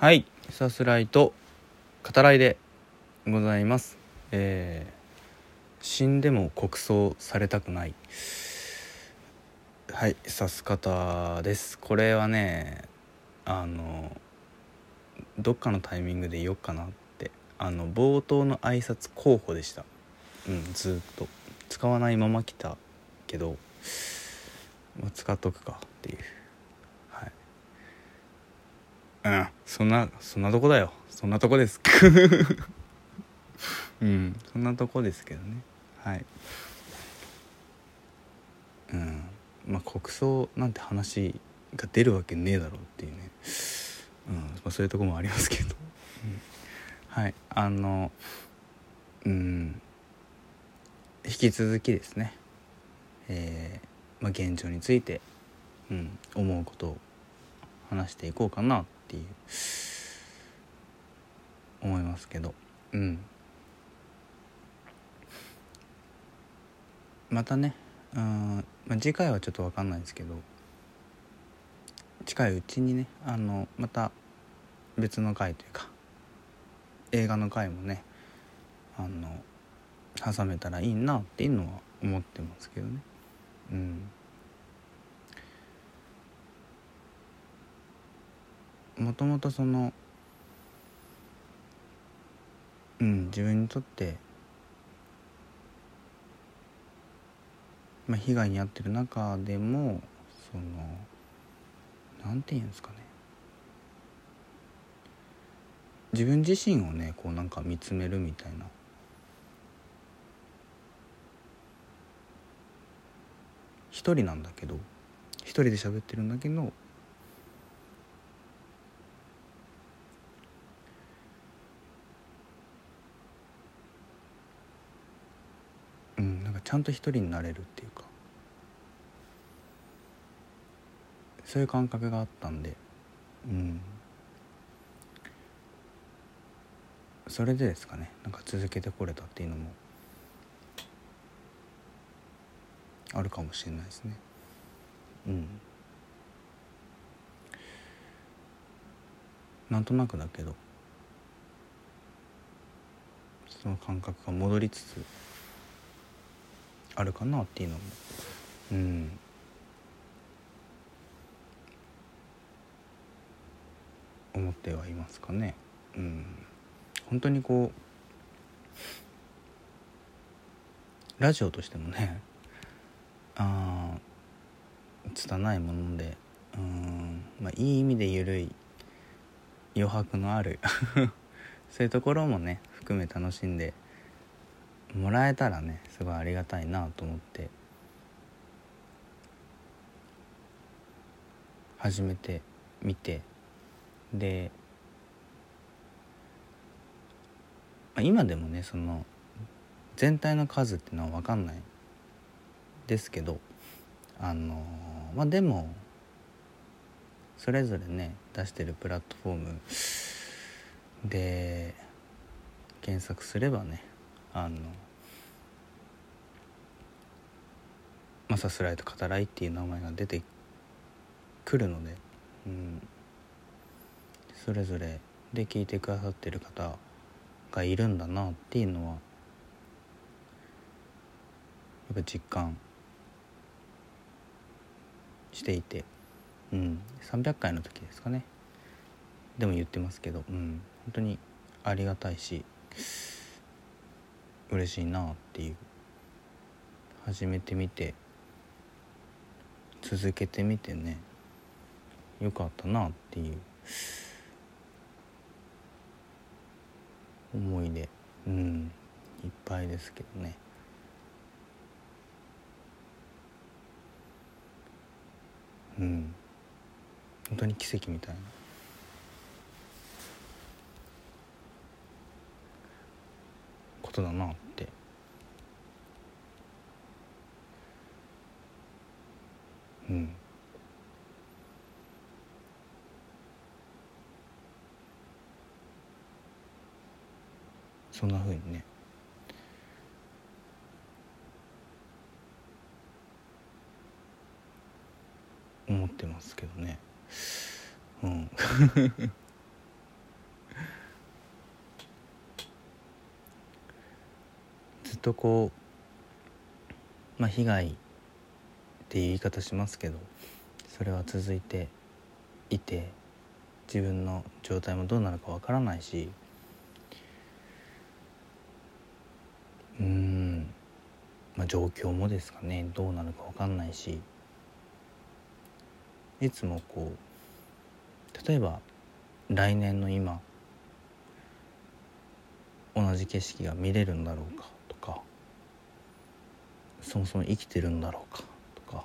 はい。さすらいと語らいでございます。えー、死んでも国葬されたくない。はいさす方です。これはねあのどっかのタイミングで言おうかなって。あの冒頭の挨拶候補でした。うんずっと。使わないまま来たけど、ま、使っとくかっていう。うん。そんなそんなとこだよ。そんなとこです。うん。そんなとこですけどね。はい。うん。まあ国葬なんて話が出るわけねえだろうっていうね、うん。まあ、そういうとこもありますけど、はい。あのうん。引き続きですね。えー、まあ、現状について、うん、思うことを話していこうかなと。っていう思いますけど。うん。またねうん、まあ、次回はちょっと分かんないですけど近いうちにねあのまた別の回というか映画の回もねあの挟めたらいいなっていうのは思ってますけどね。うん。もともとそのうん自分にとってまあ被害に遭ってる中でもそのなんて言うんですかね。自分自身をねこうなんか見つめるみたいな。一人なんだけど一人で喋ってるんだけどちゃんと一人になれるっていうかそういう感覚があったんでうん。それでですかね。なんか続けてこれたっていうのもあるかもしれないですね。うん。なんとなくだけどその感覚が戻りつつあるかなっていうのもうん思ってはいますかね。うん、本当にこうラジオとしてもねあ拙いものでうん、まあ、いい意味で緩い余白のある そういうところもね含め楽しんでもらえたらねすごいありがたいなと思って始めてみてで、まあ、今でもねその全体の数っていうのは分かんないですけどあのまあでもそれぞれね出してるプラットフォームで検索すればねあのマサスライとカタライっていう名前が出てくるので、うん、それぞれで聞いてくださってる方がいるんだなっていうのはやっぱ実感していて、うん、300回の時ですかね。でも言ってますけど、うん、本当にありがたいし嬉しいなっていう。始めてみて。続けてみてね。よかったなっていう思いで。うん。いっぱいですけどね。うん。本当に奇跡みたいな。ことだなって。うん。そんなふうにね。思ってますけどね。うん ずっとこうまあ被害っていう言い方しますけどそれは続いていて自分の状態もどうなるかわからないしうんまあ状況もですかねどうなるかわかんないしいつもこう例えば来年の今同じ景色が見れるんだろうかとかそもそも生きてるんだろうかとか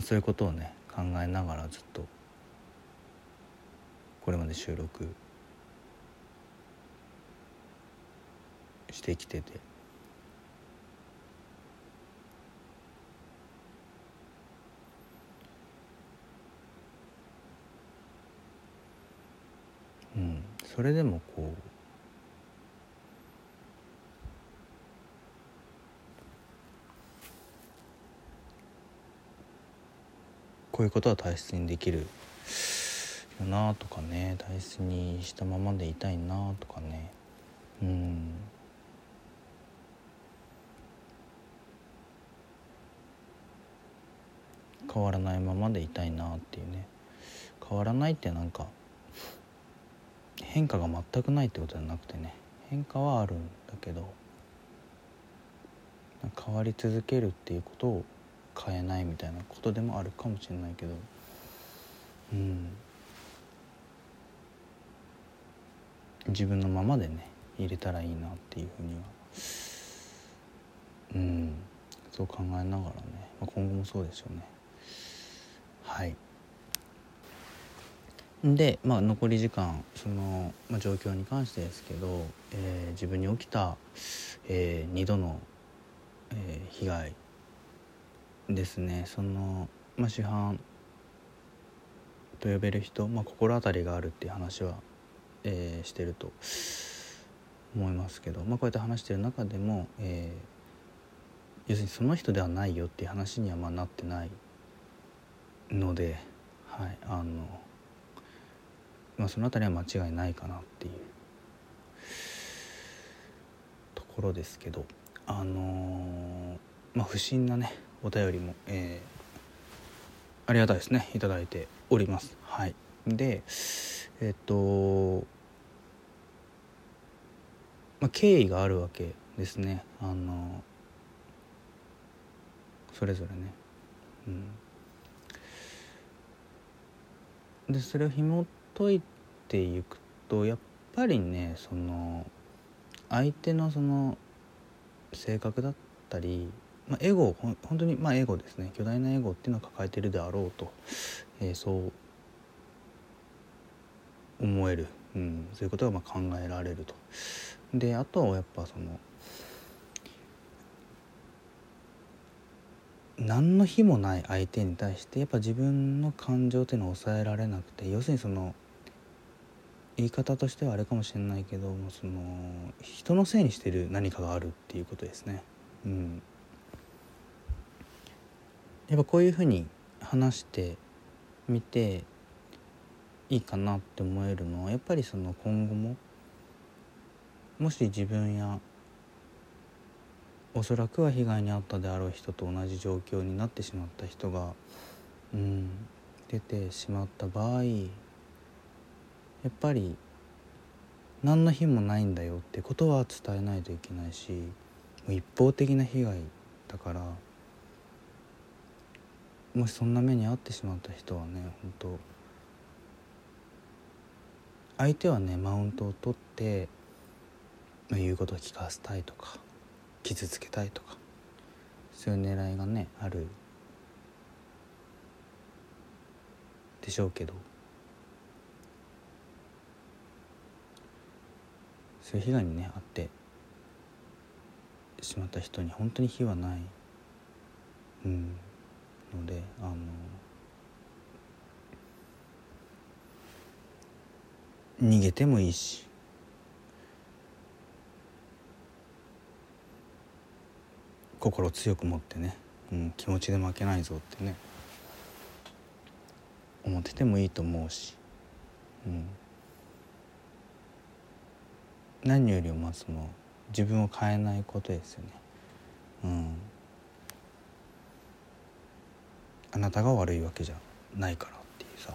そういうことをね考えながらずっとこれまで収録してきてて。うん、それでもこうこういうことは大切にできるよなとかね大切にしたままでいたいなとかね。うん。変わらないままでいたいなっていうね。変わらないってなんか変化が全くないってことじゃなくてね。変化はあるんだけど変わり続けるっていうことを変えないみたいなことでもあるかもしれないけど。うん。自分のままでね入れたらいいなっていうふうには。うん。そう考えながらね、まあ、今後もそうでしょうね。はい。で、まあ、残り時間その、まあ、状況に関してですけど、えー、自分に起きた、えー、2度の、えー、被害ですね。その、まあ、市販と呼べる人、まあ、心当たりがあるっていう話は、えー、してると思いますけど、まあ、こうやって話してる中でも、えー、要するにその人ではないよっていう話にはまあなってないので、はい、あのまあ、その辺りは間違いないかなっていうところですけどあのー、まあ不審なねお便りも、えー、ありがたいですね。頂いております。はい。でえっ、とまあ経緯があるわけですね。あの、それぞれね。うん。でそれを紐解いていくとやっぱりねその相手のその性格だったり、まあ、エゴほ本当にまあエゴですね巨大なエゴっていうのを抱えてるであろうと、えー、そう思える、うん、そういうことがまあ考えられると。であとはやっぱその何の日もない相手に対してやっぱ自分の感情っていうのを抑えられなくて要するにその言い方としてはあれかもしれないけどもその人のせいにしてる何かがあるっていうことですね。うん、やっぱこういうふうに話してみていいかなって思えるのはやっぱりその今後ももし自分やおそらくは被害に遭ったであろう人と同じ状況になってしまった人が、うん、出てしまった場合やっぱり何の日もないんだよってことは伝えないといけないしもう一方的な被害だからもしそんな目に遭ってしまった人はね本当相手はねマウントを取って言うことを聞かせたいとか傷つけたいとかそういう狙いがねあるでしょうけど。そういう被害にね遭ってしまった人に本当に非はない、うん、のであの逃げてもいいし。心強く持ってね、うん、気持ちで負けないぞってね。思っててもいいと思うし、うん、何よりもまあその自分を変えないことですよね。うん。あなたが悪いわけじゃないからっていうさ。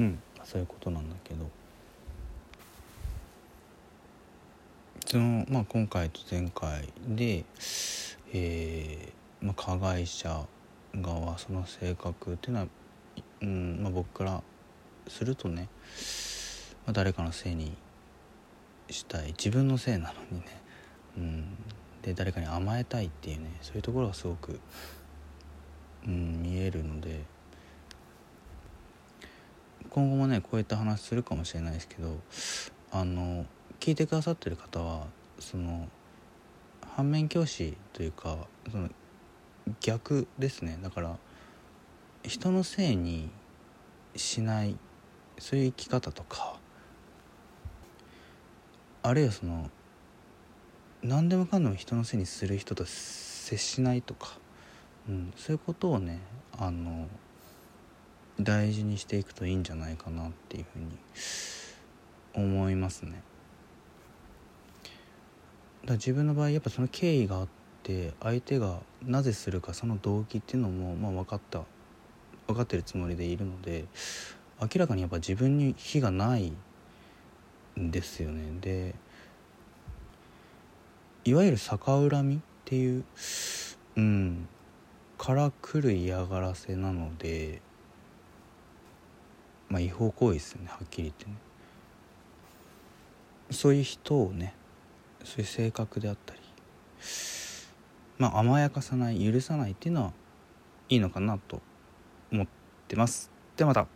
うん。そういうことなんだけど。その、まあ、今回と前回で、えーまあ、加害者側その性格っていうのは、うんまあ、僕からするとね、まあ、誰かのせいにしたい。自分のせいなのにね、うん、で誰かに甘えたいっていうねそういうところがすごく、うん、見えるので今後もねこういった話するかもしれないですけどあの聞いてくださってる方はその反面教師というかその逆ですね。だから人のせいにしないそういう生き方とかあるいはその何でもかんでも人のせいにする人と接しないとか、うん、そういうことをねあの大事にしていくといいんじゃないかなっていうふうに思いますね。だ自分の場合やっぱその経緯があって相手がなぜするかその動機っていうのも、まあ、分かった分かってるつもりでいるので明らかにやっぱ自分に非がないんですよねでいわゆる逆恨みっていううんから来る嫌がらせなのでまあ違法行為ですよねはっきり言ってね。そういう人をねそういう性格であったりまあ甘やかさない許さないっていうのはいいのかなと思ってます。ではまた。